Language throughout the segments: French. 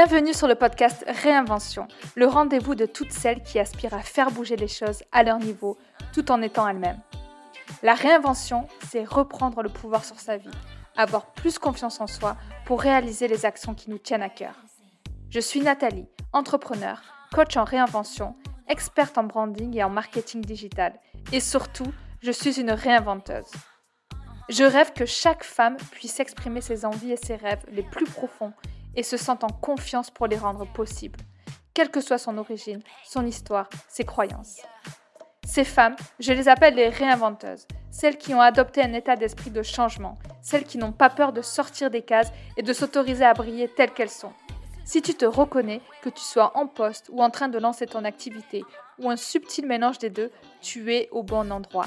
Bienvenue sur le podcast Réinvention, le rendez-vous de toutes celles qui aspirent à faire bouger les choses à leur niveau tout en étant elles-mêmes. La réinvention, c'est reprendre le pouvoir sur sa vie, avoir plus confiance en soi pour réaliser les actions qui nous tiennent à cœur. Je suis Nathalie, entrepreneur, coach en réinvention, experte en branding et en marketing digital, et surtout, je suis une réinventeuse. Je rêve que chaque femme puisse exprimer ses envies et ses rêves les plus profonds et se sent en confiance pour les rendre possibles, quelle que soit son origine, son histoire, ses croyances. Ces femmes, je les appelle les réinventeuses, celles qui ont adopté un état d'esprit de changement, celles qui n'ont pas peur de sortir des cases et de s'autoriser à briller telles qu'elles sont. Si tu te reconnais, que tu sois en poste ou en train de lancer ton activité, ou un subtil mélange des deux, tu es au bon endroit.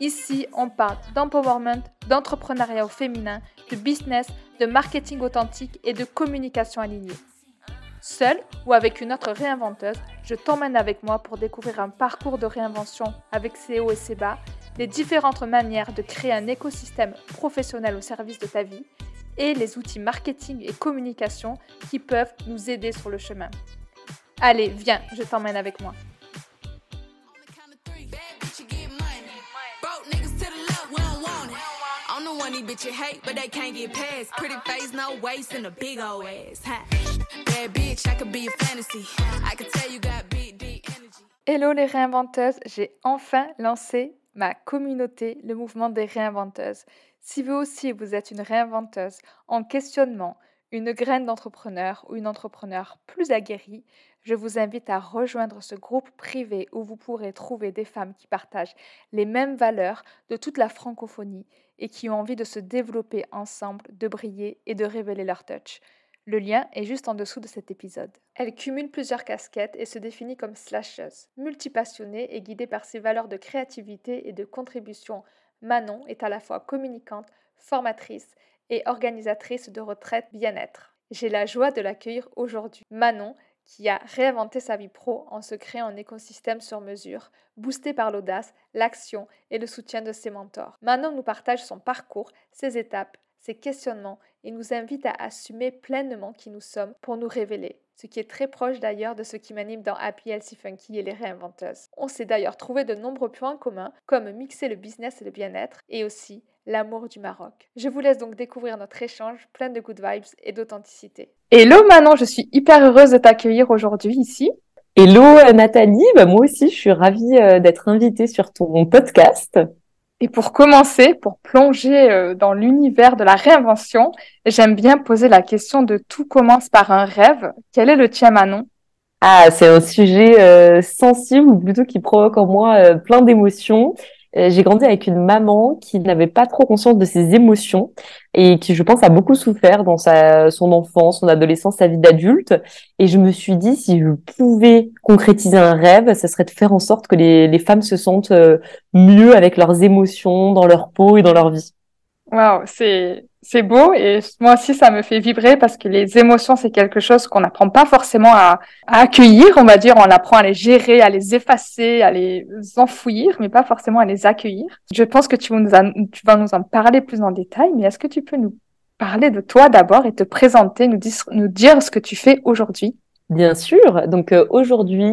Ici, on parle d'empowerment, d'entrepreneuriat au féminin, de business, de marketing authentique et de communication alignée. Seule ou avec une autre réinventeuse, je t'emmène avec moi pour découvrir un parcours de réinvention avec ses hauts et ses bas, les différentes manières de créer un écosystème professionnel au service de ta vie et les outils marketing et communication qui peuvent nous aider sur le chemin. Allez, viens, je t'emmène avec moi. Hello les réinventeuses, j'ai enfin lancé ma communauté, le mouvement des réinventeuses. Si vous aussi vous êtes une réinventeuse en questionnement, une graine d'entrepreneur ou une entrepreneur plus aguerrie, je vous invite à rejoindre ce groupe privé où vous pourrez trouver des femmes qui partagent les mêmes valeurs de toute la francophonie et qui ont envie de se développer ensemble, de briller et de révéler leur touch. Le lien est juste en dessous de cet épisode. Elle cumule plusieurs casquettes et se définit comme slasheuse. Multipassionnée et guidée par ses valeurs de créativité et de contribution, Manon est à la fois communicante, formatrice et organisatrice de retraite bien-être. J'ai la joie de l'accueillir aujourd'hui. Manon qui a réinventé sa vie pro en se créant un écosystème sur mesure, boosté par l'audace, l'action et le soutien de ses mentors. Manon nous partage son parcours, ses étapes, ses questionnements et nous invite à assumer pleinement qui nous sommes pour nous révéler, ce qui est très proche d'ailleurs de ce qui m'anime dans Happy Healthy Funky et les réinventeuses. On s'est d'ailleurs trouvé de nombreux points communs, comme mixer le business et le bien-être, et aussi l'amour du Maroc. Je vous laisse donc découvrir notre échange plein de good vibes et d'authenticité. Hello Manon, je suis hyper heureuse de t'accueillir aujourd'hui ici. Hello euh, Nathalie, bah, moi aussi je suis ravie euh, d'être invitée sur ton podcast. Et pour commencer, pour plonger euh, dans l'univers de la réinvention, j'aime bien poser la question de tout commence par un rêve. Quel est le tien Manon? Ah, c'est un sujet sensible ou plutôt qui provoque en moi plein d'émotions. Euh, j'ai grandi avec une maman qui n'avait pas trop conscience de ses émotions et qui, je pense, a beaucoup souffert dans sa, son enfance, son adolescence, sa vie d'adulte. Et je me suis dit, si je pouvais concrétiser un rêve, ce serait de faire en sorte que les, les femmes se sentent euh, mieux avec leurs émotions, dans leur peau et dans leur vie. Waouh, c'est c'est beau et moi aussi ça me fait vibrer parce que les émotions c'est quelque chose qu'on n'apprend pas forcément à, accueillir, on va dire, on apprend à les gérer, à les effacer, à les enfouir, mais pas forcément à les accueillir. Je pense que tu vas nous, en parler plus en détail, mais est-ce que tu peux nous parler de toi d'abord et te présenter, nous dire, nous dire ce que tu fais aujourd'hui? Bien sûr. Donc euh, aujourd'hui,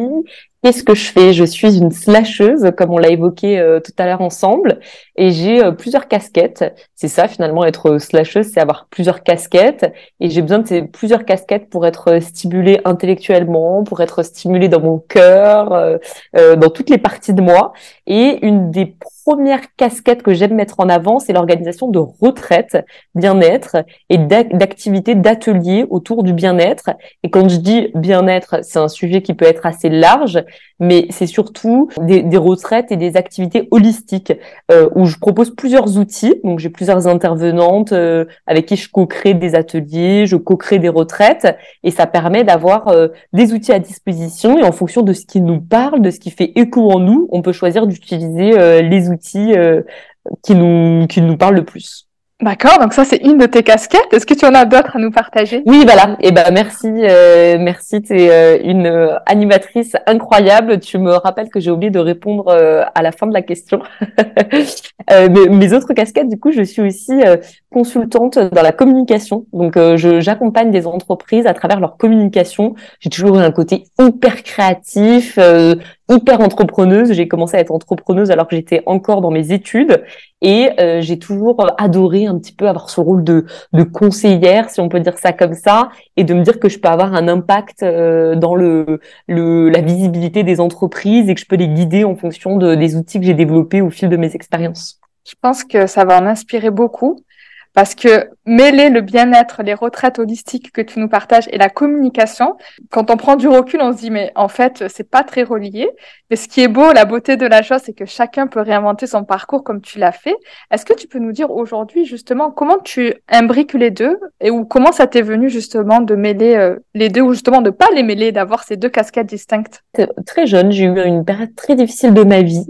Qu'est-ce que je fais? Je suis une slasheuse, comme on l'a évoqué euh, tout à l'heure ensemble, et j'ai euh, plusieurs casquettes. C'est ça finalement, être slasheuse, c'est avoir plusieurs casquettes, et j'ai besoin de ces plusieurs casquettes pour être stimulée intellectuellement, pour être stimulée dans mon cœur, euh, dans toutes les parties de moi. Et une des premières casquettes que j'aime mettre en avant, c'est l'organisation de retraites, bien-être et d'activités, d'ateliers autour du bien-être. Et quand je dis bien-être, c'est un sujet qui peut être assez large mais c'est surtout des, des, retraites et des activités holistiques euh, où je propose plusieurs outils. Donc j'ai plusieurs intervenantes euh, avec qui je co-crée des ateliers, je co-crée des retraites et ça permet d'avoir euh, des outils à disposition et en fonction de ce qui nous parle, de ce qui fait écho en nous, on peut choisir d'utiliser les outils qui nous qui nous parlent le plus. D'accord, donc ça c'est une de tes casquettes. Est-ce que tu en as d'autres à nous partager? Oui, voilà. Et eh ben merci, euh, merci. Tu es euh, une euh, animatrice incroyable. Tu me rappelles que j'ai oublié de répondre à la fin de la question. mes, autres casquettes, du coup, je suis aussi consultante dans la communication. Donc, j'accompagne des entreprises à travers leur communication. J'ai toujours eu un côté hyper créatif, hyper entrepreneuse. J'ai commencé à être entrepreneuse alors que j'étais encore dans mes études et euh, j'ai toujours adoré un petit peu avoir ce rôle de, conseillère, si on peut dire ça comme ça, et de me dire que je peux avoir un impact euh, dans le, le, la visibilité des entreprises et que je peux les guider en fonction de, des outils que j'ai développés au fil de mes expériences. Je pense que ça va en inspirer beaucoup. Parce que mêler le bien-être, les retraites holistiques que tu nous partages et la communication, quand on prend du recul, on se dit, mais en fait, c'est pas très relié. Mais ce qui est beau, la beauté de la chose, c'est que chacun peut réinventer son parcours comme tu l'as fait. Est-ce que tu peux nous dire aujourd'hui, justement, comment tu imbriques les deux et ou comment ça t'est venu, justement, de mêler euh, les deux ou justement de pas les mêler, d'avoir ces deux casquettes distinctes? Très jeune, j'ai eu une période très difficile de ma vie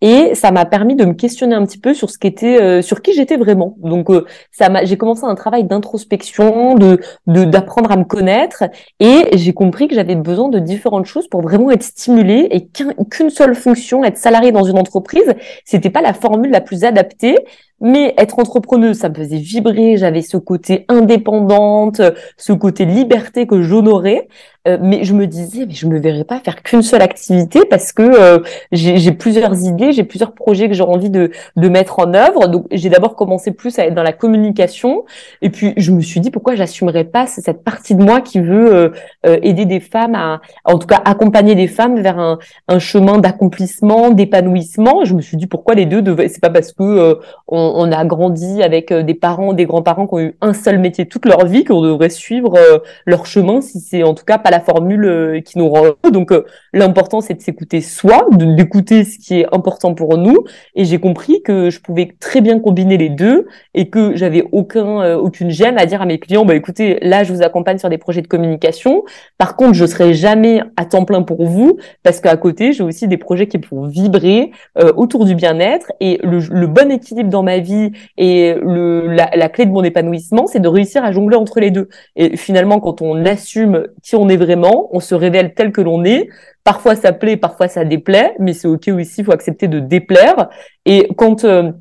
et ça m'a permis de me questionner un petit peu sur ce qu'était, euh, sur qui j'étais vraiment. Donc euh, ça m'a, j'ai commencé un travail d'introspection, de, d'apprendre à me connaître, et j'ai compris que j'avais besoin de différentes choses pour vraiment être stimulée et qu'une seule fonction, être salarié dans une entreprise, c'était pas la formule la plus adaptée. Mais être entrepreneuse, ça me faisait vibrer. J'avais ce côté indépendante, ce côté liberté que j'honorais. Euh, mais je me disais, mais je me verrais pas faire qu'une seule activité parce que euh, j'ai plusieurs idées, j'ai plusieurs projets que j'ai envie de, de mettre en œuvre. Donc j'ai d'abord commencé plus à être dans la communication, et puis je me suis dit pourquoi j'assumerais pas cette partie de moi qui veut euh, aider des femmes à, en tout cas accompagner des femmes vers un, un chemin d'accomplissement, d'épanouissement. Je me suis dit pourquoi les deux devaient. C'est pas parce que on, on, a grandi avec des parents, des grands-parents qui ont eu un seul métier toute leur vie qu'on devrait suivre leur chemin si c'est en tout cas pas la formule euh, qui nous rend Donc euh, l'important c'est de s'écouter soi, d'écouter ce qui est important pour nous. Et j'ai compris que je pouvais très bien combiner les deux et que j'avais aucun euh, aucune gêne à dire à mes clients bah écoutez là je vous accompagne sur des projets de communication. Par contre je serai jamais à temps plein pour vous parce qu'à côté j'ai aussi des projets qui vont vibrer autour du bien-être et le, bon équilibre dans ma vie et la clé de mon épanouissement c'est de réussir à jongler entre les deux. Et finalement quand on assume qui on est vraiment, on se révèle tel que l'on est. Parfois ça plaît, parfois ça déplaît, mais c'est ok aussi, il faut accepter de déplaire. Et quand euh,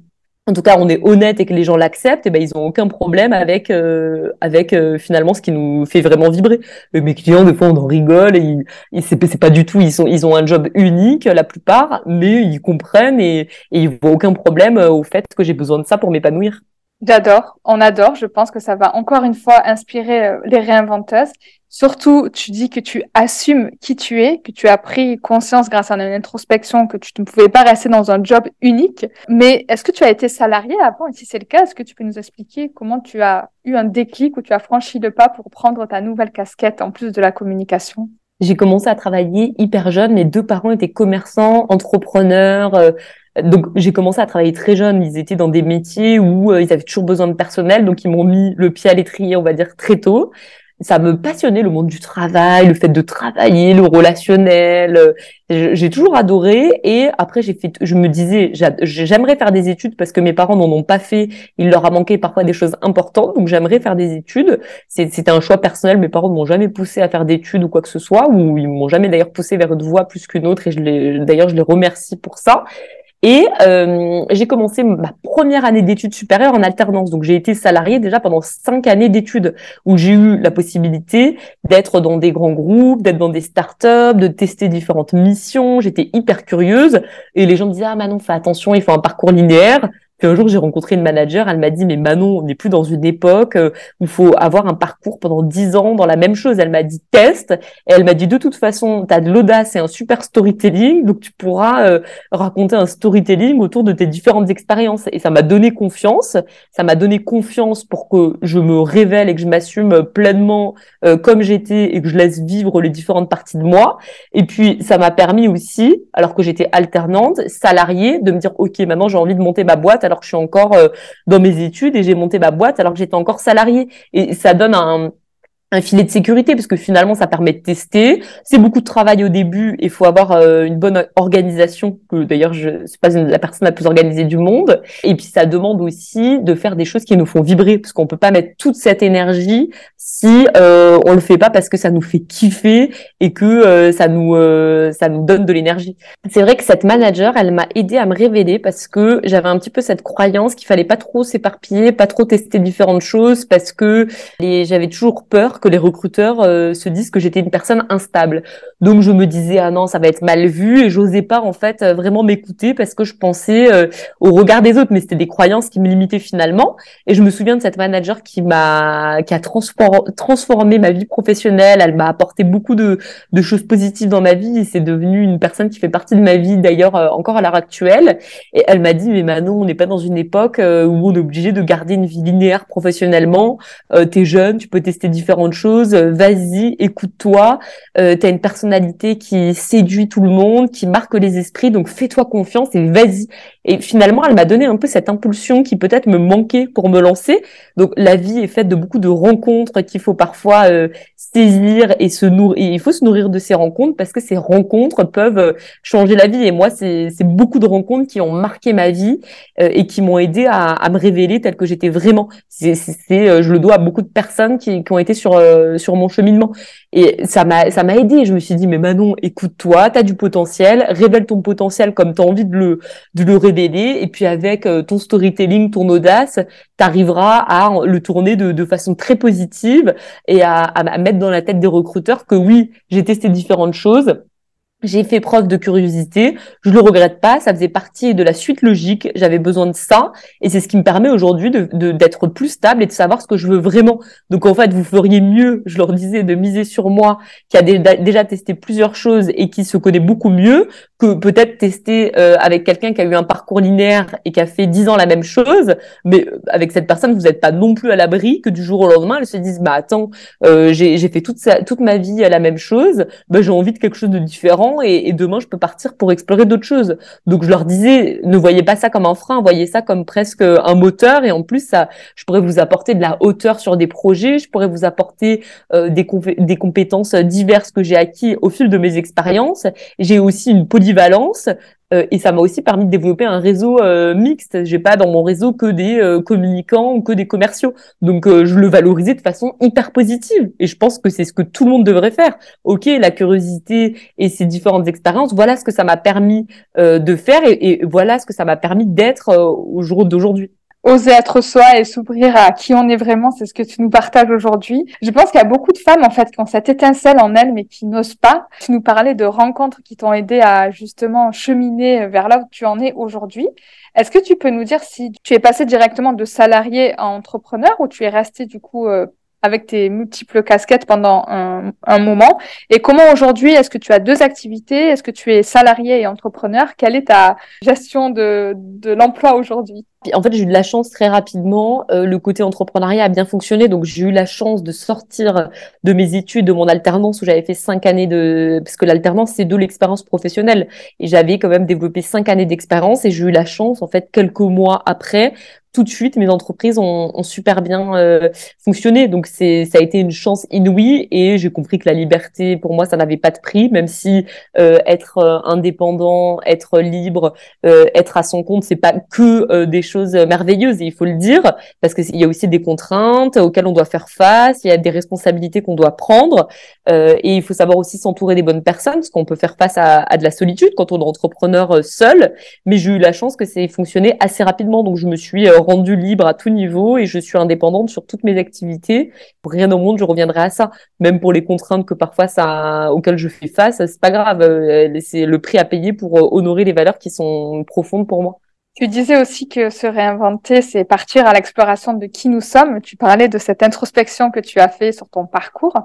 en tout cas, on est honnête et que les gens l'acceptent, et ben ils ont aucun problème avec euh, avec euh, finalement ce qui nous fait vraiment vibrer. mes clients, des fois, on en rigole et ils, c'est pas du tout. Ils sont ils ont un job unique la plupart, mais ils comprennent et, et ils voient aucun problème au fait que j'ai besoin de ça pour m'épanouir. J'adore, on adore. Je pense que ça va encore une fois inspirer les réinventeuses Surtout, tu dis que tu assumes qui tu es, que tu as pris conscience grâce à une introspection que tu ne pouvais pas rester dans un job unique. Mais est-ce que tu as été salarié avant? Et si c'est le cas, est-ce que tu peux nous expliquer comment tu as eu un déclic ou tu as franchi le pas pour prendre ta nouvelle casquette en plus de la communication? J'ai commencé à travailler hyper jeune. Mes deux parents étaient commerçants, entrepreneurs. Euh, donc j'ai commencé à travailler très jeune. Ils étaient dans des métiers où euh, ils avaient toujours besoin de personnel, donc ils m'ont mis le pied à l'étrier, on va dire très tôt ça me passionnait le monde du travail, le fait de travailler, le relationnel. J'ai toujours adoré. Et après, j'ai fait, je me disais, j'aimerais faire des études parce que mes parents n'en ont pas fait. Il leur a manqué parfois des choses importantes. Donc, j'aimerais faire des études. C'était un choix personnel. Mes parents ne m'ont jamais poussé à faire d'études ou quoi que ce soit, ou ils m'ont jamais d'ailleurs poussé vers une voie plus qu'une autre. Et je d'ailleurs, je les remercie pour ça. Et euh, j'ai commencé ma première année d'études supérieures en alternance. Donc j'ai été salariée déjà pendant cinq années d'études où j'ai eu la possibilité d'être dans des grands groupes, d'être dans des startups, de tester différentes missions. J'étais hyper curieuse et les gens me disaient ah Manon fais attention, il faut un parcours linéaire. Puis un jour, j'ai rencontré une manager, elle m'a dit, mais Manon, on n'est plus dans une époque euh, où il faut avoir un parcours pendant dix ans dans la même chose. Elle m'a dit, test. Et elle m'a dit, de toute façon, tu as de l'audace et un super storytelling, donc tu pourras euh, raconter un storytelling autour de tes différentes expériences. Et ça m'a donné confiance. Ça m'a donné confiance pour que je me révèle et que je m'assume pleinement euh, comme j'étais et que je laisse vivre les différentes parties de moi. Et puis, ça m'a permis aussi, alors que j'étais alternante, salariée, de me dire, OK, maintenant j'ai envie de monter ma boîte que je suis encore euh, dans mes études et j'ai monté ma boîte alors que j'étais encore salariée. Et ça donne un, un filet de sécurité parce que finalement ça permet de tester. C'est beaucoup de travail au début. Il faut avoir euh, une bonne organisation. Que d'ailleurs je suis pas la personne la plus organisée du monde. Et puis ça demande aussi de faire des choses qui nous font vibrer parce qu'on peut pas mettre toute cette énergie si euh, on le fait pas parce que ça nous fait kiffer et que euh, ça nous euh, ça nous donne de l'énergie. C'est vrai que cette manager, elle m'a aidé à me révéler parce que j'avais un petit peu cette croyance qu'il fallait pas trop s'éparpiller, pas trop tester différentes choses parce que j'avais toujours peur que les recruteurs euh, se disent que j'étais une personne instable. Donc je me disais ah non ça va être mal vu et j'osais pas en fait euh, vraiment m'écouter parce que je pensais euh, au regard des autres, mais c'était des croyances qui me limitaient finalement. Et je me souviens de cette manager qui m'a qui a transformé ma vie professionnelle. Elle m'a apporté beaucoup de, de choses positives dans ma vie et c'est devenu une personne qui fait partie de ma vie d'ailleurs encore à l'heure actuelle. Et elle m'a dit mais Manon on n'est pas dans une époque où on est obligé de garder une vie linéaire professionnellement. T'es jeune, tu peux tester différentes chose, euh, vas-y, écoute-toi, euh, tu as une personnalité qui séduit tout le monde, qui marque les esprits, donc fais-toi confiance et vas-y. Et finalement, elle m'a donné un peu cette impulsion qui peut-être me manquait pour me lancer. Donc la vie est faite de beaucoup de rencontres qu'il faut parfois euh, saisir et se nourrir. il faut se nourrir de ces rencontres parce que ces rencontres peuvent euh, changer la vie. Et moi, c'est beaucoup de rencontres qui ont marqué ma vie et qui m'ont aidé à, me révéler telle que j'étais vraiment. Je le dois à beaucoup de personnes qui ont été sur sur mon cheminement. Et ça m'a ça m'a aidé. Je me suis dit mais Manon, écoute-toi, tu as du potentiel, révèle ton potentiel comme tu as envie de le de le révéler et puis avec euh, ton storytelling, ton audace, tu arriveras à le tourner de, de façon très positive et à, à mettre dans la tête des recruteurs que oui, j'ai testé différentes choses j'ai fait preuve de curiosité, je le regrette pas, ça faisait partie de la suite logique, j'avais besoin de ça, et c'est ce qui me permet aujourd'hui de d'être plus stable et de savoir ce que je veux vraiment. Donc en fait, vous feriez mieux, je leur disais, de miser sur moi, qui a déjà testé plusieurs choses et qui se connaît beaucoup mieux, que peut-être tester euh, avec quelqu'un qui a eu un parcours linéaire et qui a fait dix ans la même chose, mais euh, avec cette personne, vous n'êtes pas non plus à l'abri que du jour au lendemain, elle se dise, bah attends, euh, j'ai fait toute, toute ma vie la même chose, bah, j'ai envie de quelque chose de différent et, demain je peux partir pour explorer d'autres choses. Donc je leur disais, ne voyez pas ça comme un frein, voyez ça comme presque un moteur et en plus ça, je pourrais vous apporter de la hauteur sur des projets, je pourrais vous apporter euh, des, des compétences diverses que j'ai acquis au fil de mes expériences. J'ai aussi une polyvalence euh, et ça m'a aussi permis de développer un réseau euh, mixte. J'ai pas dans mon réseau que des euh, communicants ou que des commerciaux. Donc je le valorisais de façon hyper positive. Et je pense que c'est ce que tout le monde devrait faire. Ok, la curiosité et ces différentes expériences, voilà ce que ça m'a permis de faire et, et, voilà ce que ça m'a permis d'être au jour d'aujourd'hui oser être soi et s'ouvrir à qui on est vraiment, c'est ce que tu nous partages aujourd'hui. Je pense qu'il y a beaucoup de femmes en fait qui ont cette étincelle en elles mais qui n'osent pas. Tu nous parlais de rencontres qui t'ont aidé à justement cheminer vers là où tu en es aujourd'hui. Est-ce que tu peux nous dire si tu es passé directement de salarié à entrepreneur ou tu es resté du coup euh, avec tes multiples casquettes pendant un, un moment. Et comment aujourd'hui, est-ce que tu as deux activités? Est-ce que tu es salarié et entrepreneur? Quelle est ta gestion de, de l'emploi aujourd'hui? En fait, j'ai eu de la chance très rapidement. Euh, le côté entrepreneuriat a bien fonctionné, donc j'ai eu la chance de sortir de mes études, de mon alternance où j'avais fait cinq années de, parce que l'alternance c'est de l'expérience professionnelle, et j'avais quand même développé cinq années d'expérience, et j'ai eu la chance en fait quelques mois après tout de suite, mes entreprises ont, ont super bien euh, fonctionné. Donc, c'est, ça a été une chance inouïe et j'ai compris que la liberté, pour moi, ça n'avait pas de prix, même si euh, être euh, indépendant, être libre, être à son compte, c'est pas que des choses merveilleuses. Et il faut le dire parce qu'il y a aussi des contraintes auxquelles on doit faire face. Il y a des responsabilités qu'on doit prendre et il faut savoir aussi s'entourer des bonnes personnes parce qu'on peut faire face à, à, de la solitude quand on est entrepreneur seul. Mais j'ai eu la chance que c'est fonctionné assez rapidement, donc je me suis rendue libre à tout niveau et je suis indépendante sur toutes mes activités. Rien au monde, je reviendrai à ça. Même pour les contraintes que parfois ça, auxquelles je fais face, c'est pas grave. Euh, c'est le prix à payer pour euh, honorer les valeurs qui sont profondes pour moi. Tu disais aussi que se réinventer, c'est partir à l'exploration de qui nous sommes. Tu parlais de cette introspection que tu as fait sur ton parcours.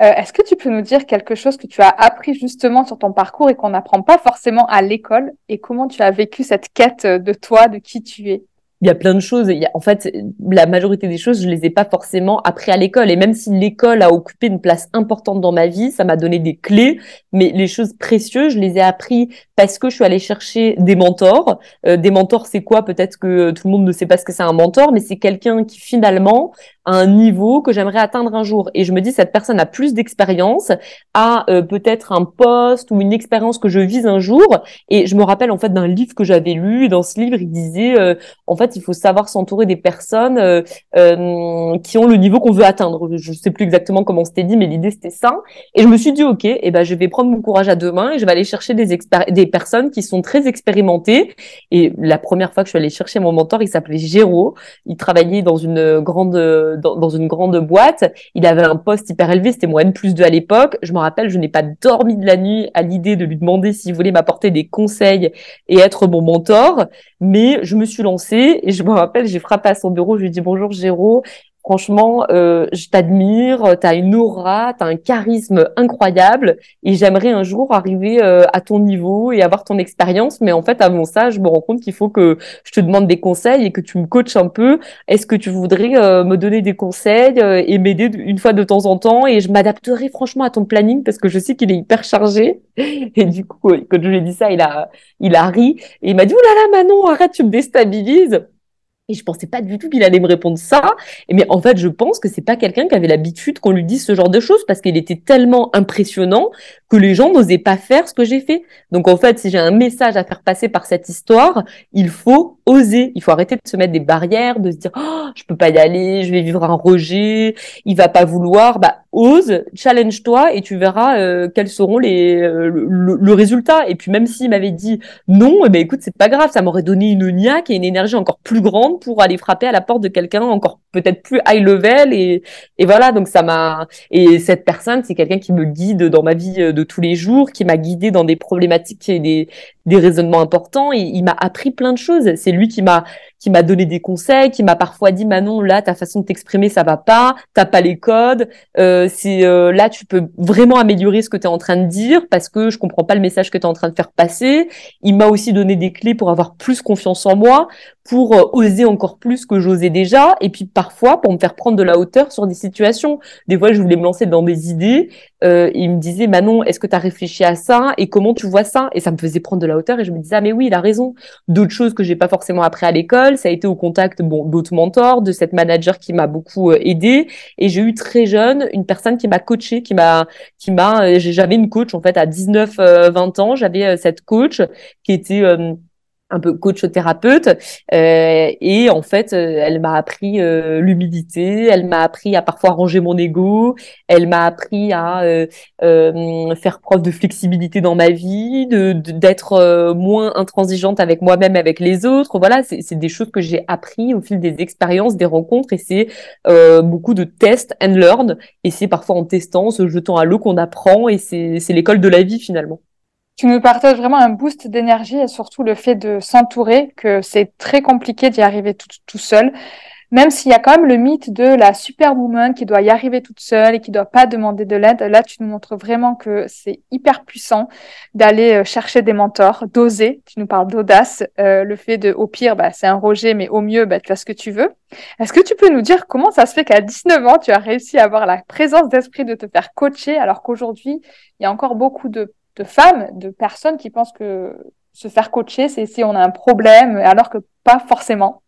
Euh, est-ce que tu peux nous dire quelque chose que tu as appris justement sur ton parcours et qu'on n'apprend pas forcément à l'école? Et comment tu as vécu cette quête de toi, de qui tu es? Il y a plein de choses. Il y a, en fait, la majorité des choses, je les ai pas forcément appris à l'école. Et même si l'école a occupé une place importante dans ma vie, ça m'a donné des clés. Mais les choses précieuses, je les ai appris parce que je suis allée chercher des mentors. Euh, des mentors, c'est quoi? Peut-être que tout le monde ne sait pas ce que c'est un mentor, mais c'est quelqu'un qui finalement un niveau que j'aimerais atteindre un jour. Et je me dis, cette personne a plus d'expérience, a euh, peut-être un poste ou une expérience que je vise un jour. Et je me rappelle en fait d'un livre que j'avais lu. Et dans ce livre, il disait, euh, en fait, il faut savoir s'entourer des personnes euh, qui ont le niveau qu'on veut atteindre. Je sais plus exactement comment c'était dit, mais l'idée c'était ça. Et je me suis dit, ok, et eh ben je vais prendre mon courage à deux mains et je vais aller chercher des, des personnes qui sont très expérimentées. Et la première fois que je suis allée chercher mon mentor, il s'appelait Géraud. Il travaillait dans une grande dans, dans, une grande boîte. Il avait un poste hyper élevé, c'était mon N plus 2 à l'époque. Je me rappelle, je n'ai pas dormi de la nuit à l'idée de lui demander s'il voulait m'apporter des conseils et être mon mentor. Mais je me suis lancée et je me rappelle, j'ai frappé à son bureau, je lui ai dit bonjour Géraud, Franchement, euh, je t'admire, tu as une aura, tu as un charisme incroyable et j'aimerais un jour arriver euh, à ton niveau et avoir ton expérience. Mais en fait, avant ça, je me rends compte qu'il faut que je te demande des conseils et que tu me coaches un peu. Est-ce que tu voudrais euh, me donner des conseils et m'aider une fois de temps en temps? Et je m'adapterai franchement à ton planning parce que je sais qu'il est hyper chargé. Et du coup, quand je lui ai dit ça, il a, il a ri et il m'a dit, oh là là, Manon, arrête, tu me déstabilises. Et je pensais pas du tout qu'il allait me répondre ça. Mais en fait, je pense que c'est pas quelqu'un qui avait l'habitude qu'on lui dise ce genre de choses parce qu'il était tellement impressionnant que les gens n'osaient pas faire ce que j'ai fait. Donc en fait, si j'ai un message à faire passer par cette histoire, il faut oser. Il faut arrêter de se mettre des barrières, de se dire oh, je peux pas y aller, je vais vivre un rejet, il va pas vouloir. Bah ose, challenge-toi et tu verras euh, quels seront les euh, le, résultat. Et puis même s'il m'avait dit non, eh ben écoute, c'est pas grave, ça m'aurait donné une niaque et une énergie encore plus grande pour aller frapper à la porte de quelqu'un encore peut-être plus high level et, et voilà donc ça m'a et cette personne c'est quelqu'un qui me guide dans ma vie euh, de tous les jours qui m'a guidé dans des problématiques et des des raisonnements importants. Et il m'a appris plein de choses. C'est lui qui m'a qui m'a donné des conseils qui m'a parfois dit Manon là ta façon de t'exprimer ça va pas. T'as pas les codes. Euh, c'est euh, là tu peux vraiment améliorer ce que tu es en train de dire parce que je comprends pas le message que tu es en train de faire passer. Il m'a aussi donné des clés pour avoir plus confiance en moi pour euh, oser encore plus que j'osais déjà, et puis parfois pour me faire prendre de la hauteur sur des situations. Des fois, je voulais me lancer dans des idées, euh, il me disait, Manon, est-ce que tu as réfléchi à ça et comment tu vois ça? Et ça me faisait prendre de la hauteur et je me disais, ah mais oui, il a raison. D'autres choses que j'ai pas forcément appris à l'école, ça a été au contact bon d'autres mentors, de cette manager qui m'a beaucoup euh, aidé, et j'ai eu très jeune une personne qui m'a coaché, qui m'a, qui m'a, euh, j'avais une coach en fait à 19-20 ans, j'avais cette coach qui était un peu coach thérapeute euh, et en fait euh, elle m'a appris euh, l'humilité elle m'a appris à parfois ranger mon ego elle m'a appris à euh, faire preuve de flexibilité dans ma vie de d'être moins intransigeante avec moi-même avec les autres. Voilà c'est des choses que j'ai appris au fil des expériences des rencontres et c'est beaucoup de test and learn et c'est parfois en testant se jetant à l'eau qu'on apprend et c'est c'est l'école de la vie finalement tu nous partages vraiment un boost d'énergie et surtout le fait de s'entourer, que c'est très compliqué d'y arriver tout, seul. Même s'il y a quand même le mythe de la superwoman qui doit y arriver toute seule et qui doit pas demander de l'aide, là tu nous montres vraiment que c'est hyper puissant d'aller euh, chercher des mentors, d'oser. Tu nous parles d'audace, euh, le fait de, au pire, bah, c'est un rejet, mais au mieux, bah, tu as ce que tu veux. Est-ce que tu peux nous dire comment ça se fait qu'à 19 ans, tu as réussi à avoir la présence d'esprit de te faire coacher alors qu'aujourd'hui, il y a encore beaucoup de de femmes, de personnes qui pensent que se faire coacher, c'est si on a un problème, alors que pas forcément.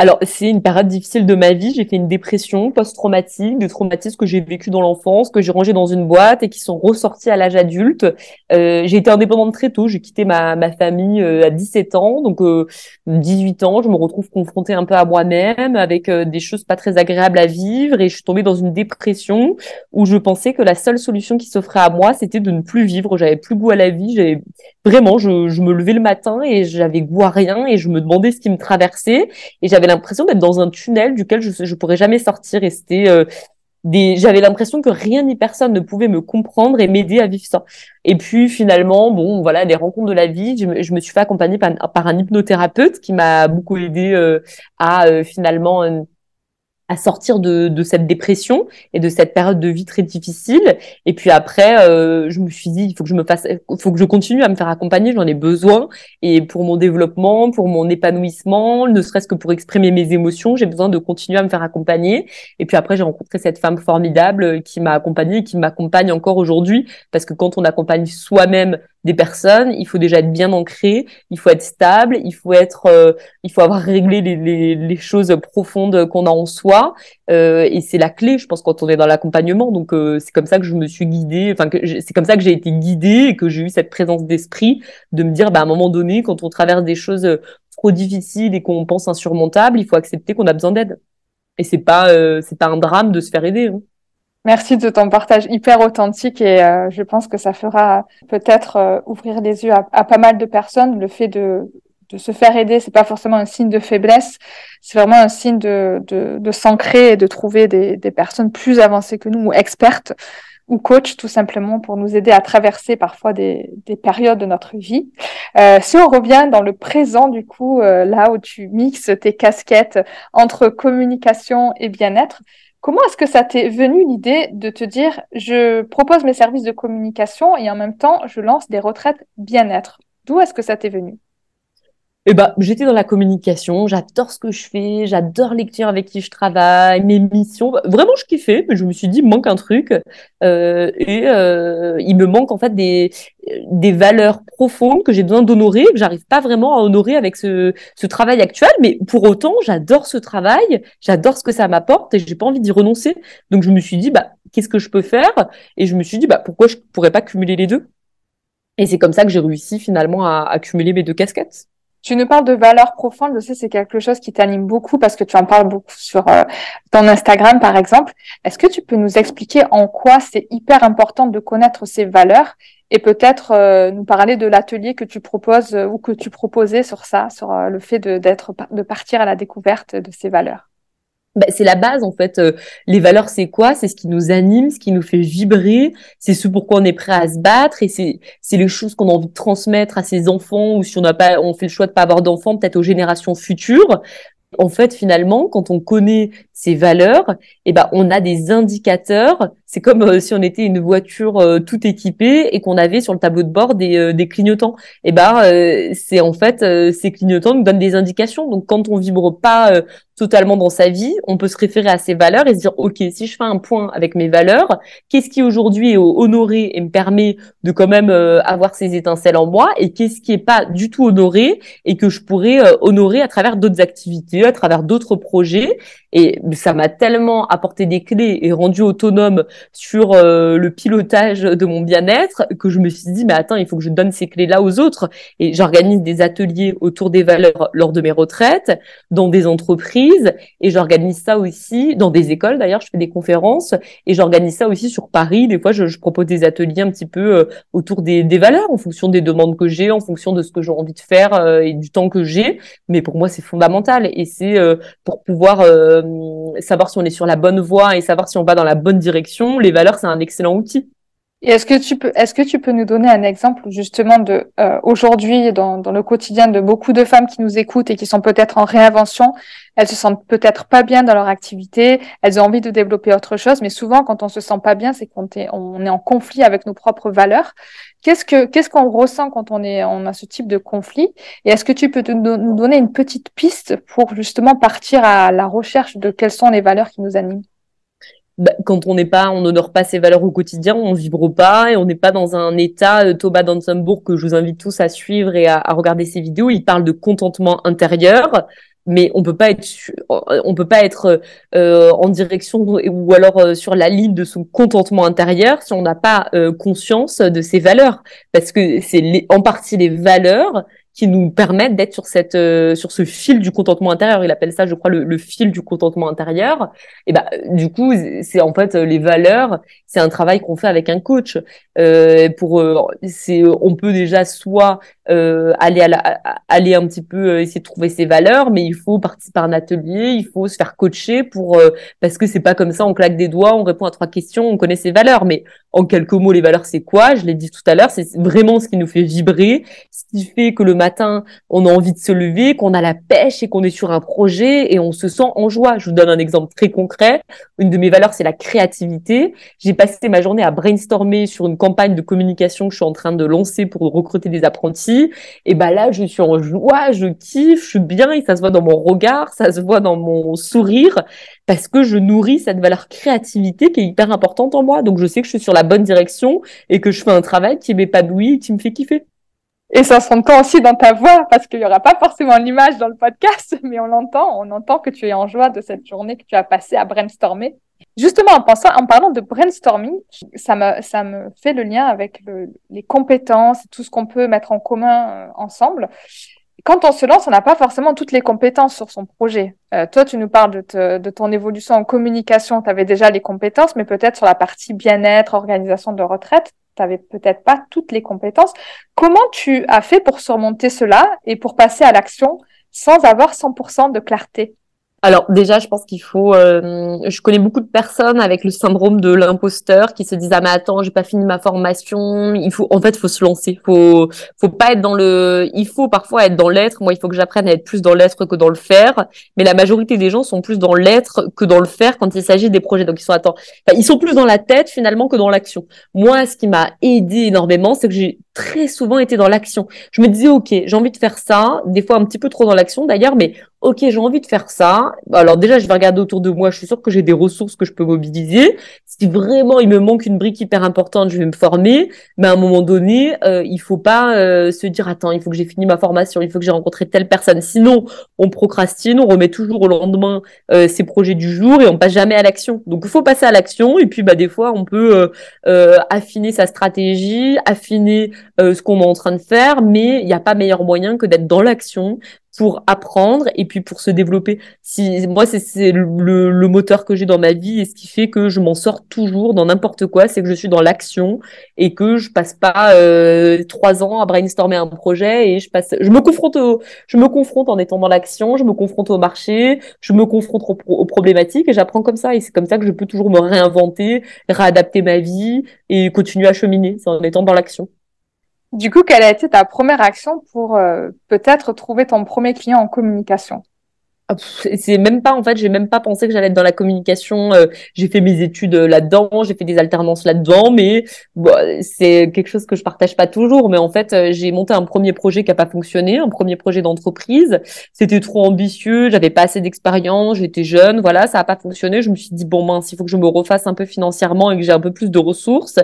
Alors, c'est une période difficile de ma vie. J'ai fait une dépression post-traumatique, des traumatismes que j'ai vécu dans l'enfance, que j'ai rangé dans une boîte et qui sont ressortis à l'âge adulte. Euh, j'ai été indépendante très tôt. J'ai quitté ma, ma famille euh, à 17 ans. Donc, euh, 18 ans, je me retrouve confrontée un peu à moi-même avec euh, des choses pas très agréables à vivre et je suis tombée dans une dépression où je pensais que la seule solution qui s'offrait à moi, c'était de ne plus vivre. J'avais plus goût à la vie. Vraiment, je, je me levais le matin et j'avais goût à rien et je me demandais ce qui me traversait. Et j'avais l'impression d'être dans un tunnel duquel je je pourrais jamais sortir. Et c'était euh, des j'avais l'impression que rien ni personne ne pouvait me comprendre et m'aider à vivre ça. Et puis finalement, bon voilà, les rencontres de la vie, je me, je me suis fait accompagner par, par un hypnothérapeute qui m'a beaucoup aidé euh, à euh, finalement à sortir de, de, cette dépression et de cette période de vie très difficile. Et puis après, euh, je me suis dit, il faut que je me fasse, faut que je continue à me faire accompagner. J'en ai besoin. Et pour mon développement, pour mon épanouissement, ne serait-ce que pour exprimer mes émotions, j'ai besoin de continuer à me faire accompagner. Et puis après, j'ai rencontré cette femme formidable qui m'a accompagnée et qui m'accompagne encore aujourd'hui. Parce que quand on accompagne soi-même des personnes, il faut déjà être bien ancré, il faut être stable, il faut être, euh, il faut avoir réglé les, les, les choses profondes qu'on a en soi. Euh, et c'est la clé, je pense, quand on est dans l'accompagnement. Donc euh, c'est comme ça que je me suis guidée, enfin c'est comme ça que j'ai été guidée et que j'ai eu cette présence d'esprit de me dire, bah, à un moment donné, quand on traverse des choses trop difficiles et qu'on pense insurmontables, il faut accepter qu'on a besoin d'aide. Et c'est pas, c'est pas un drame de se faire aider. Hein. Merci de ton partage hyper authentique et euh, je pense que ça fera peut-être euh, ouvrir les yeux à, pas mal de personnes. Le fait de, de se faire aider, c'est pas forcément un signe de faiblesse, c'est vraiment un signe de, de, de s'ancrer et de trouver des, des, personnes plus avancées que nous ou expertes ou coach tout simplement pour nous aider à traverser parfois des, des périodes de notre vie. Euh, si on revient dans le présent, du coup, euh, là où tu mixes tes casquettes entre communication et bien-être, Comment est-ce que ça t'est venu l'idée de te dire je propose mes services de communication et en même temps je lance des retraites bien-être? D'où est-ce que ça t'est venu? Eh ben, j'étais dans la communication, j'adore ce que je fais, j'adore les clients avec qui je travaille, mes missions. Vraiment, je kiffais, mais je me suis dit, il manque un truc. Euh, et euh, il me manque en fait des, des valeurs profondes que j'ai besoin d'honorer, que j'arrive pas vraiment à honorer avec ce, ce travail actuel. Mais pour autant, j'adore ce travail, j'adore ce que ça m'apporte et j'ai pas envie d'y renoncer. Donc, je me suis dit, bah, qu'est-ce que je peux faire? Et je me suis dit, bah, pourquoi je pourrais pas cumuler les deux? Et c'est comme ça que j'ai réussi finalement à cumuler mes deux casquettes. Tu nous parles de valeurs profondes, je sais c'est quelque chose qui t'anime beaucoup parce que tu en parles beaucoup sur euh, ton Instagram par exemple. Est-ce que tu peux nous expliquer en quoi c'est hyper important de connaître ces valeurs et peut-être euh, nous parler de l'atelier que tu proposes euh, ou que tu proposais sur ça, sur le fait d'être de partir à la découverte de ces valeurs? Bah, c'est la base en fait. Euh, les valeurs, c'est quoi? C'est ce qui nous anime, ce qui nous fait vibrer. C'est ce pourquoi on est prêt à se battre et c'est c'est les choses qu'on a envie de transmettre à ses enfants ou si on n'a pas, on fait le choix de pas avoir d'enfants, peut-être aux générations futures. En fait, finalement, quand on connaît ces valeurs, eh ben, on a des indicateurs. C'est comme euh, si on était une voiture euh, tout équipée et qu'on avait sur le tableau de bord des, des clignotants. Eh ben, c'est en fait ces clignotants nous donnent des indications. Donc, quand on vibre pas totalement dans sa vie, on peut se référer à ses valeurs et se dire, OK, si je fais un point avec mes valeurs, qu'est-ce qui aujourd'hui est honoré et me permet de quand même euh, avoir ces étincelles en moi et qu'est-ce qui est pas du tout honoré et que je pourrais euh, honorer à travers d'autres activités, à travers d'autres projets. Et ça m'a tellement apporté des clés et rendu autonome sur euh, le pilotage de mon bien-être que je me suis dit, mais attends, il faut que je donne ces clés-là aux autres. Et j'organise des ateliers autour des valeurs lors de mes retraites, dans des entreprises et j'organise ça aussi dans des écoles d'ailleurs je fais des conférences et j'organise ça aussi sur Paris des fois je, je propose des ateliers un petit peu euh, autour des, des, valeurs en fonction des demandes que j'ai en fonction de ce que j'ai envie de faire euh, et du temps que j'ai mais pour moi c'est fondamental et c'est euh, pour pouvoir savoir si on est sur la bonne voie et savoir si on va dans la bonne direction les valeurs c'est un excellent outil et est-ce que tu peux, est-ce que tu peux nous donner un exemple justement de euh, aujourd'hui dans, dans le quotidien de beaucoup de femmes qui nous écoutent et qui sont peut-être en réinvention, elles se sentent peut-être pas bien dans leur activité, elles ont envie de développer autre chose, mais souvent quand on se sent pas bien, c'est qu'on est, on est en conflit avec nos propres valeurs. Qu'est-ce que, qu'est-ce qu'on ressent quand on est, on a ce type de conflit? Et est-ce que tu peux nous donner une petite piste pour justement partir à la recherche de quelles sont les valeurs qui nous animent? Bah, quand on n'est pas, on n'honore pas ses valeurs au quotidien, on vibre pas et on n'est pas dans un état. Euh, Toba Dansenbourg, que je vous invite tous à suivre et à, regarder ses vidéos, il parle de contentement intérieur, mais on peut pas être, on peut pas être euh, en direction ou alors euh, sur la ligne de son contentement intérieur si on n'a pas conscience de ses valeurs, parce que c'est en partie les valeurs qui nous permettent d'être sur cette euh, sur ce fil du contentement intérieur. Il appelle ça, je crois, le, fil du contentement intérieur. Et ben, du coup, c'est en fait les valeurs. C'est un travail qu'on fait avec un coach. Euh, pour, euh, c'est, on peut déjà soit aller à la, aller un petit peu essayer de trouver ses valeurs, mais il faut participer à un atelier, il faut se faire coacher pour parce que c'est pas comme ça, on claque des doigts, on répond à trois questions, on connaît ses valeurs. Mais en quelques mots, les valeurs, c'est quoi? Je l'ai dit tout à l'heure, c'est vraiment ce qui nous fait vibrer, ce qui fait que le matin, on a envie de se lever, qu'on a la pêche et qu'on est sur un projet et on se sent en joie. Je vous donne un exemple très concret. Une de mes valeurs, c'est la créativité. J'ai passé ma journée à brainstormer sur une campagne de communication que je suis en train de lancer pour recruter des apprentis. Et ben là, je suis en joie, je kiffe, je suis bien et ça se voit dans mon regard, ça se voit dans mon sourire parce que je nourris cette valeur créativité qui est hyper importante en moi. Donc je sais que je suis sur la bonne direction et que je fais un travail qui m'épanouit, qui me fait kiffer. Et ça s'entend aussi dans ta voix, parce qu'il n'y aura pas forcément l'image dans le podcast, mais on l'entend, on entend que tu es en joie de cette journée que tu as passée à brainstormer. Justement, en, pensant, en parlant de brainstorming, ça me, ça me fait le lien avec les compétences, tout ce qu'on peut mettre en commun euh, ensemble. Quand on se lance, on n'a pas forcément toutes les compétences sur son projet. Euh, toi, tu nous parles de, de ton évolution en communication, tu avais déjà les compétences, mais peut-être sur la partie bien-être, organisation de retraite, tu n'avais peut-être pas toutes les compétences. Comment tu as fait pour surmonter cela et pour passer à l'action sans avoir 100% de clarté? Alors déjà, je pense qu'il faut. Euh, je connais beaucoup de personnes avec le syndrome de l'imposteur qui se disent ah mais attends, j'ai pas fini ma formation. Il faut en fait, faut se lancer. Faut faut pas être dans le. Il faut parfois être dans l'être. Moi, il faut que j'apprenne à être plus dans l'être que dans le faire. Mais la majorité des gens sont plus dans l'être que dans le faire quand il s'agit des projets. Donc ils sont attends. ils sont plus dans la tête finalement que dans l'action. Moi, ce qui m'a aidé énormément, c'est que j'ai très souvent été dans l'action. Je me disais ok, j'ai envie de faire ça. Des fois un petit peu trop dans l'action d'ailleurs, mais ok, j'ai envie de faire ça. Alors déjà, je vais regarder autour de moi. Je suis sûre que j'ai des ressources que je peux mobiliser. Si vraiment il me manque une brique hyper importante, je vais me former. Mais à un moment donné, euh, il faut pas euh, se dire attends, il faut que j'ai fini ma formation, il faut que j'ai rencontré telle personne. Sinon, on procrastine, on remet toujours au lendemain euh, ses projets du jour et on passe jamais à l'action. Donc il faut passer à l'action. Et puis bah des fois, on peut euh, affiner sa stratégie, affiner ce qu'on est en train de faire, mais il n'y a pas meilleur moyen que d'être dans l'action, pour apprendre et puis pour se développer. Si moi c'est le, le, moteur que j'ai dans ma vie et ce qui fait que je m'en sors toujours dans n'importe quoi, c'est que je suis dans l'action et que je passe pas euh, trois ans à brainstormer un projet et je passe, je me confronte au, je me confronte en étant dans l'action, je me confronte au marché, je me confronte aux, aux problématiques et j'apprends comme ça et c'est comme ça que je peux toujours me réinventer, réadapter ma vie et continuer à cheminer, en étant dans l'action. Du coup, quelle a été ta première action pour euh, peut-être trouver ton premier client en communication? C'est même pas en fait j'ai même pas pensé que j'allais être dans la communication euh, j'ai fait mes études euh, là-dedans j'ai fait des alternances là-dedans mais c'est quelque chose que je partage pas toujours mais en fait euh, j'ai monté un premier projet qui a pas fonctionné un premier projet d'entreprise. C'était trop ambitieux j'avais pas assez d'expérience j'étais jeune voilà ça a pas fonctionné. Je me suis dit bon mince il faut que je me refasse un peu financièrement et que j'ai un peu plus de ressources.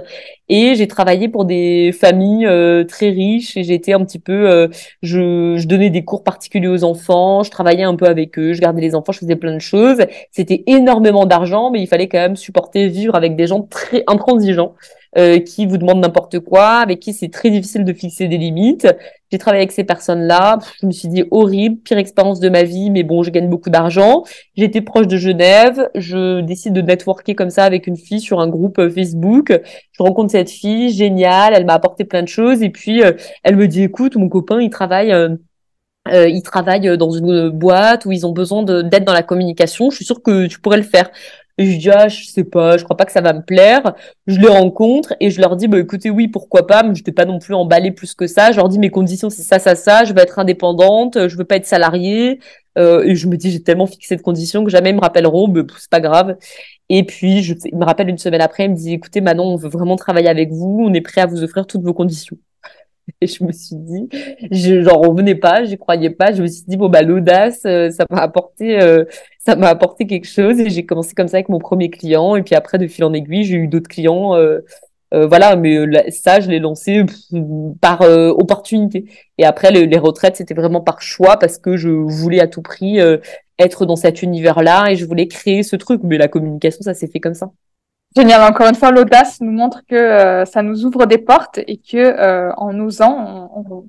Et j'ai travaillé pour des familles très riches et j'étais un petit peu je, je donnais des cours particuliers aux enfants je travaillais un peu avec je gardais les enfants, je faisais plein de choses. C'était énormément d'argent, mais il fallait quand même supporter vivre avec des gens très intransigeants. Euh, qui vous demandent n'importe quoi, avec qui c'est très difficile de fixer des limites. J'ai travaillé avec ces personnes-là, je me suis dit horrible, pire expérience de ma vie, mais bon, je gagne beaucoup d'argent. J'étais proche de Genève, je décide de networker comme ça avec une fille sur un groupe euh, Facebook. Je rencontre cette fille, géniale, elle m'a apporté plein de choses, et puis euh, elle me dit, écoute, mon copain, il travaille euh, ils travaillent dans une boîte où ils ont besoin d'être dans la communication. Je suis sûre que tu pourrais le faire. Et je dis ah je sais pas, je crois pas que ça va me plaire. Je les rencontre et je leur dis bah écoutez oui pourquoi pas, mais je t'ai pas non plus emballé plus que ça. Je leur dis mes conditions c'est ça ça ça, je veux être indépendante, je veux pas être salariée. Euh, et je me dis j'ai tellement fixé de conditions que jamais ils me rappelleront, mais c'est pas grave. Et puis je, ils me rappellent une semaine après, ils me disent écoutez Manon on veut vraiment travailler avec vous, on est prêt à vous offrir toutes vos conditions. Et je me suis dit, je, j'en revenais pas, j'y croyais pas. Je me suis dit bon bah l'audace, euh, ça m'a apporté, euh, ça m'a apporté quelque chose. Et j'ai commencé comme ça avec mon premier client. Et puis après de fil en aiguille, j'ai eu d'autres clients. Euh, voilà, mais ça, je l'ai lancé par opportunité. Et après, les retraites, c'était vraiment par choix parce que je voulais à tout prix être dans cet univers-là et je voulais créer ce truc. Mais la communication, ça s'est fait comme ça. Génial. Encore une fois, l'audace nous montre que euh, ça nous ouvre des portes et que euh, en osant, on,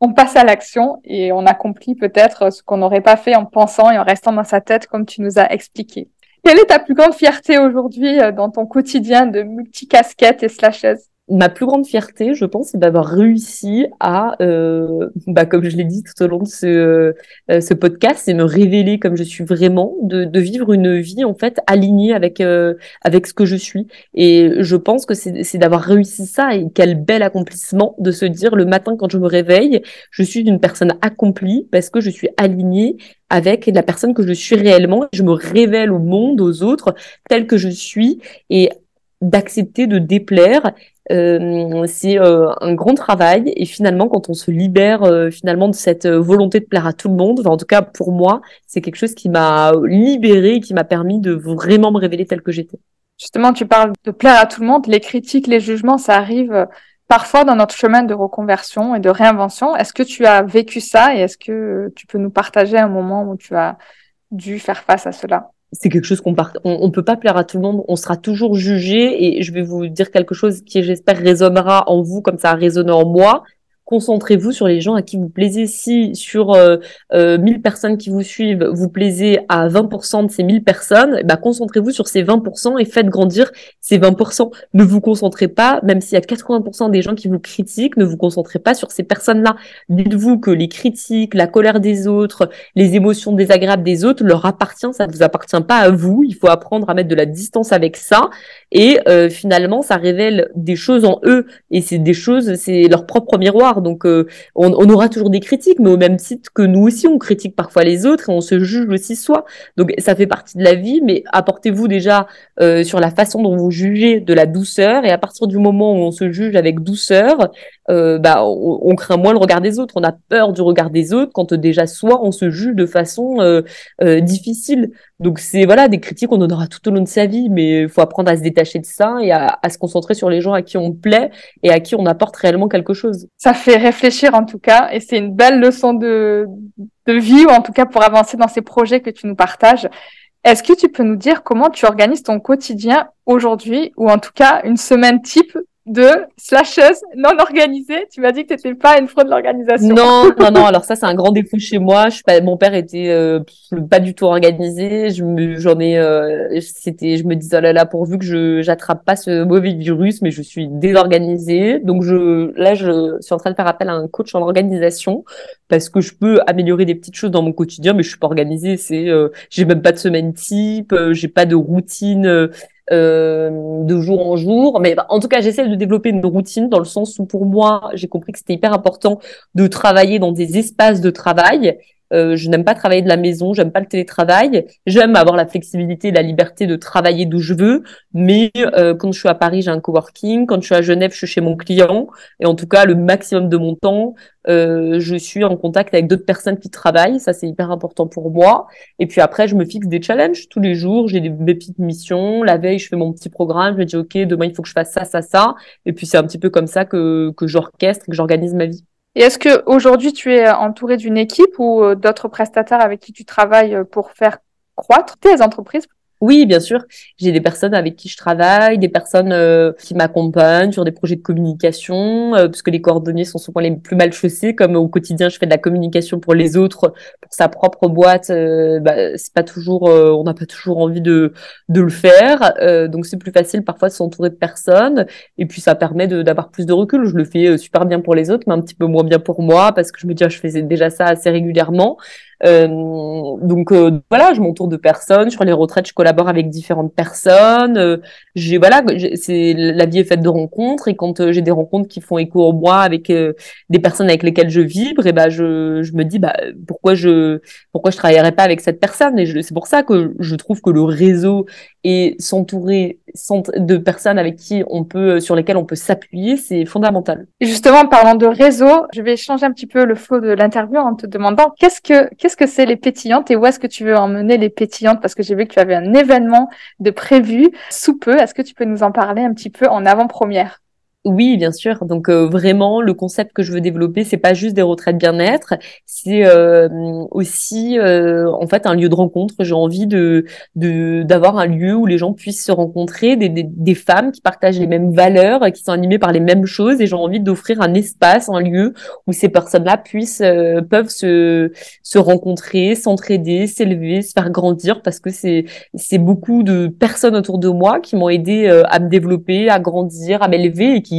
on, passe à l'action et on accomplit peut-être ce qu'on n'aurait pas fait en pensant et en restant dans sa tête, comme tu nous as expliqué. Quelle est ta plus grande fierté aujourd'hui euh, dans ton quotidien de multicasquette et slashes? Ma plus grande fierté, je pense, c'est d'avoir réussi à, euh, bah, comme je l'ai dit tout au long de ce, euh, ce podcast, c'est me révéler comme je suis vraiment, de, de vivre une vie en fait alignée avec euh, avec ce que je suis. Et je pense que c'est d'avoir réussi ça et quel bel accomplissement de se dire le matin quand je me réveille, je suis une personne accomplie parce que je suis alignée avec la personne que je suis réellement. Je me révèle au monde, aux autres, telle que je suis et d'accepter de déplaire euh, c'est euh, un grand travail et finalement quand on se libère euh, finalement de cette volonté de plaire à tout le monde, en tout cas pour moi, c'est quelque chose qui m'a libérée et qui m'a permis de vraiment me révéler tel que j'étais. Justement, tu parles de plaire à tout le monde. Les critiques, les jugements, ça arrive euh, parfois dans notre chemin de reconversion et de réinvention. Est-ce que tu as vécu ça et est-ce que tu peux nous partager un moment où tu as dû faire face à cela? C'est quelque chose qu'on part... on, peut pas plaire à tout le monde, on sera toujours jugé et je vais vous dire quelque chose qui j'espère résonnera en vous comme ça a résonné en moi concentrez-vous sur les gens à qui vous plaisez. Si sur euh, 1000 euh, personnes qui vous suivent, vous plaisez à 20% de ces 1000 personnes, bah, concentrez-vous sur ces 20% et faites grandir ces 20%. Ne vous concentrez pas, même s'il y a 80% des gens qui vous critiquent, ne vous concentrez pas sur ces personnes-là. Dites-vous que les critiques, la colère des autres, les émotions désagréables des autres leur appartient, ça ne vous appartient pas à vous. Il faut apprendre à mettre de la distance avec ça. Et euh, finalement, ça révèle des choses en eux. Et c'est des choses, c'est leur propre miroir. Donc, euh, on, aura toujours des critiques, mais au même titre que nous aussi, on critique parfois les autres et on se juge aussi soi. Donc, ça fait partie de la vie, mais apportez-vous déjà euh, sur la façon dont vous jugez de la douceur. Et à partir du moment où on se juge avec douceur, euh, bah, on, craint moins le regard des autres. On a peur du regard des autres quand déjà soi, on se juge de façon difficile. Donc, c'est voilà des critiques, on en aura tout au long de sa vie, mais il faut apprendre à se détacher de ça et à, à se concentrer sur les gens à qui on plaît et à qui on apporte réellement quelque chose. Ça fait réfléchir en tout cas, et c'est une belle leçon de, de vie, ou en tout cas pour avancer dans ces projets que tu nous partages. Est-ce que tu peux nous dire comment tu organises ton quotidien aujourd'hui, ou en tout cas une semaine type de slasheuse non organisée. Tu m'as dit que tu n'étais pas une fraude de l'organisation. Non, non, non. Alors ça, c'est un grand défaut chez moi. Je suis pas, mon père était euh, pas du tout organisé. Je me, j'en ai, euh, c'était, je me disais oh là là, pourvu que je j'attrape pas ce mauvais virus, mais je suis désorganisée. Donc je, là, je suis en train de faire appel à un coach en organisation parce que je peux améliorer des petites choses dans mon quotidien, mais je suis pas organisée. C'est, euh, j'ai même pas de semaine type, j'ai pas de routine euh, de jour en jour. Mais en tout cas, j'essaie de développer une routine dans le sens où pour moi, j'ai compris que c'était hyper important de travailler dans des espaces de travail euh, je n'aime pas travailler de la maison, j'aime pas le télétravail. J'aime avoir la flexibilité, la liberté de travailler d'où je veux. Mais euh, quand je suis à Paris, j'ai un coworking. Quand je suis à Genève, je suis chez mon client. Et en tout cas, le maximum de mon temps, euh, je suis en contact avec d'autres personnes qui travaillent. Ça, c'est hyper important pour moi. Et puis après, je me fixe des challenges tous les jours. J'ai des, petites missions. La veille, je fais mon petit programme. Je me dis, OK, demain, il faut que je fasse ça, ça, ça. Et puis, c'est un petit peu comme ça que, que j'orchestre, que j'organise ma vie. Et est-ce que aujourd'hui tu es entouré d'une équipe ou euh, d'autres prestataires avec qui tu travailles euh, pour faire croître tes entreprises oui, bien sûr. J'ai des personnes avec qui je travaille, des personnes euh, qui m'accompagnent sur des projets de communication, euh, puisque les coordonnées sont souvent les plus mal chaussés. Comme au quotidien, je fais de la communication pour les autres, pour sa propre boîte. Euh, bah, c'est pas toujours, on n'a pas toujours envie de de le faire. donc c'est plus facile parfois de s'entourer de personnes, et puis ça permet d'avoir plus de recul. Je le fais super bien pour les autres, mais un petit peu moins bien pour moi, parce que je me dis, ah, je faisais déjà ça assez régulièrement. Euh, donc euh, voilà, je m'entoure de personnes. Sur les retraites, je collabore avec différentes personnes. Euh, j'ai voilà, c'est la vie est faite de rencontres et quand j'ai des rencontres qui font écho en moi avec des personnes avec lesquelles je vibre, et ben je, je me dis bah pourquoi je pourquoi je travaillerais pas avec cette personne? Et c'est pour ça que je trouve que le réseau et s'entourer de personnes avec qui on peut sur lesquelles on peut s'appuyer, c'est fondamental. Justement, en parlant de réseau, je vais changer un petit peu le flot de l'interview en te demandant qu'est-ce que qu'est-ce que c'est les pétillantes et où est-ce que tu veux emmener les pétillantes? Parce que j'ai vu que tu avais un événement de prévu sous peu. Est-ce que tu peux nous en parler un petit peu en avant-première? Oui, bien sûr. Donc euh, vraiment, le concept que je veux développer, c'est pas juste des retraites bien-être, c'est euh, aussi euh, en fait un lieu de rencontre. J'ai envie de d'avoir un lieu où les gens puissent se rencontrer, des, des, des, femmes qui partagent les mêmes valeurs, qui sont animées par les mêmes choses, et j'ai envie d'offrir un espace, un lieu où ces personnes-là puissent peuvent se se rencontrer, s'entraider, s'élever, se faire grandir, parce que c'est c'est beaucoup de personnes autour de moi qui m'ont aidé à me développer, à grandir, à m'élever et qui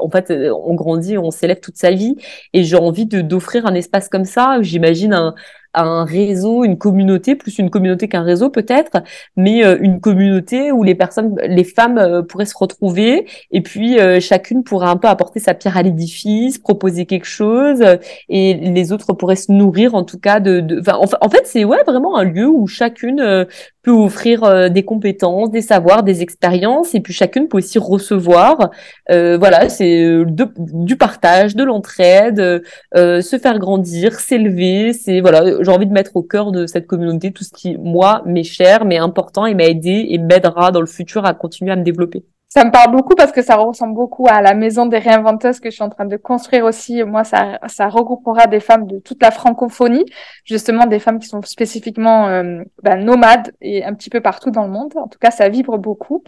en fait, on grandit, on s'élève toute sa vie. Et j'ai envie de d'offrir un espace comme ça. J'imagine un, un réseau, une communauté, plus une communauté qu'un réseau peut-être, mais euh, une communauté où les personnes, les femmes euh, pourraient se retrouver et puis euh, chacune pourrait un peu apporter sa pierre à l'édifice, proposer quelque chose et les autres pourraient se nourrir en tout cas de. de... Enfin, en, fait, c'est ouais vraiment un lieu où chacune peut offrir des compétences, des savoirs, des expériences, et puis chacune peut aussi recevoir. voilà, c'est du partage, de l'entraide, se faire grandir, s'élever. C'est voilà, j'ai envie de mettre au cœur de cette communauté tout ce qui moi m'est cher, mais important et m'a aidé et m'aidera dans le futur à continuer à me développer. Ça me parle beaucoup parce que ça ressemble beaucoup à la maison des réinventeuses que je suis en train de construire aussi. Moi, ça, ça regroupera des femmes de toute la francophonie, justement des femmes qui sont spécifiquement euh, ben, nomades et un petit peu partout dans le monde. En tout cas, ça vibre beaucoup.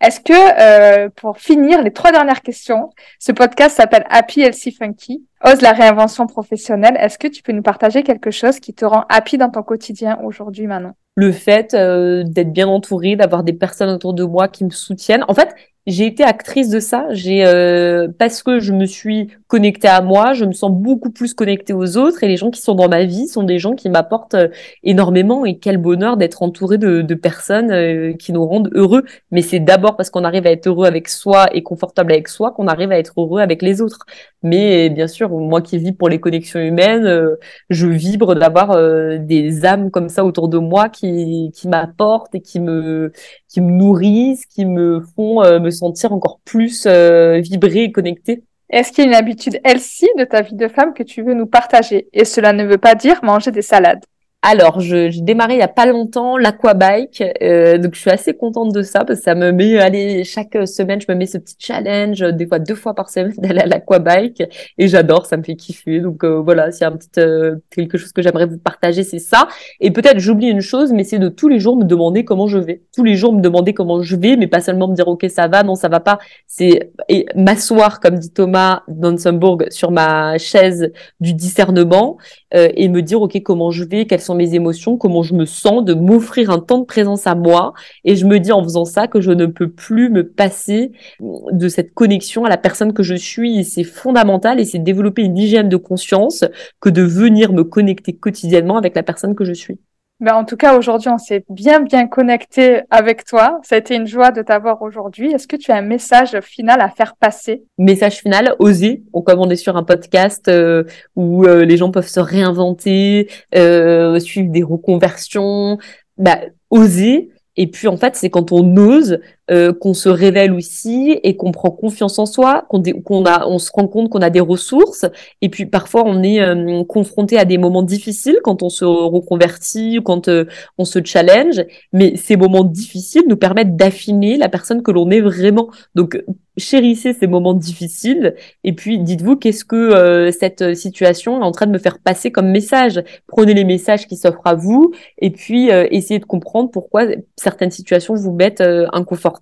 Est-ce que, euh, pour finir, les trois dernières questions, ce podcast s'appelle Happy Healthy Funky, ose la réinvention professionnelle. Est-ce que tu peux nous partager quelque chose qui te rend happy dans ton quotidien aujourd'hui, Manon? Le fait euh, d'être bien entourée, d'avoir des personnes autour de moi qui me soutiennent. En fait, j'ai été actrice de ça. J'ai euh, parce que je me suis connectée à moi, je me sens beaucoup plus connectée aux autres et les gens qui sont dans ma vie sont des gens qui m'apportent euh, énormément et quel bonheur d'être entouré de, de personnes euh, qui nous rendent heureux. Mais c'est d'abord parce qu'on arrive à être heureux avec soi et confortable avec soi qu'on arrive à être heureux avec les autres. Mais bien sûr, moi qui vis pour les connexions humaines, je vibre d'avoir des âmes comme ça autour de moi qui qui m'apportent et qui me qui me nourrissent, qui me font me sentir encore plus euh, vibrer et connectée. Est-ce qu'il y a une habitude healthy de ta vie de femme que tu veux nous partager? Et cela ne veut pas dire manger des salades. Alors, j'ai démarré il y a pas longtemps l'aquabike, euh, donc je suis assez contente de ça parce que ça me met, allez, chaque semaine, je me mets ce petit challenge, des fois deux fois par semaine d'aller à l'aquabike et j'adore, ça me fait kiffer. Donc euh, voilà, s'il y a un petit euh, quelque chose que j'aimerais vous partager, c'est ça. Et peut-être j'oublie une chose, mais c'est de tous les jours me demander comment je vais. Tous les jours me demander comment je vais, mais pas seulement me dire ok ça va, non ça va pas. C'est et m'asseoir comme dit Thomas Dansenburg sur ma chaise du discernement euh, et me dire ok comment je vais, quelles sont mes émotions, comment je me sens, de m'offrir un temps de présence à moi. Et je me dis en faisant ça que je ne peux plus me passer de cette connexion à la personne que je suis. C'est fondamental et c'est développer une hygiène de conscience que de venir me connecter quotidiennement avec la personne que je suis. Ben, en tout cas, aujourd'hui, on s'est bien, bien connecté avec toi. Ça a été une joie de t'avoir aujourd'hui. Est-ce que tu as un message final à faire passer? Message final, oser. comme on est sur un podcast euh, où euh, les gens peuvent se réinventer, euh, suivre des reconversions, bah, oser. Et puis, en fait, c'est quand on ose euh, qu'on se révèle aussi et qu'on prend confiance en soi, qu'on a, on se rend compte qu'on a des ressources. Et puis parfois on est euh, confronté à des moments difficiles quand on se reconvertit ou quand euh, on se challenge. Mais ces moments difficiles nous permettent d'affiner la personne que l'on est vraiment. Donc chérissez ces moments difficiles et puis dites-vous qu'est-ce que cette situation est en train de me faire passer comme message. Prenez les messages qui s'offrent à vous et puis essayez de comprendre pourquoi certaines situations vous mettent inconfortable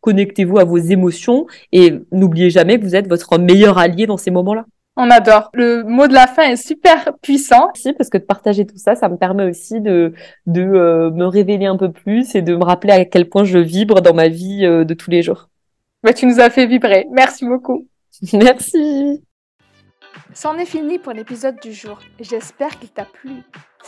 connectez-vous à vos émotions et n'oubliez jamais que vous êtes votre meilleur allié dans ces moments-là. On adore. Le mot de la fin est super puissant. Si, parce que de partager tout ça, ça me permet aussi de, de euh, me révéler un peu plus et de me rappeler à quel point je vibre dans ma vie euh, de tous les jours. Bah, tu nous as fait vibrer. Merci beaucoup. Merci. C'en est fini pour l'épisode du jour. J'espère qu'il t'a plu.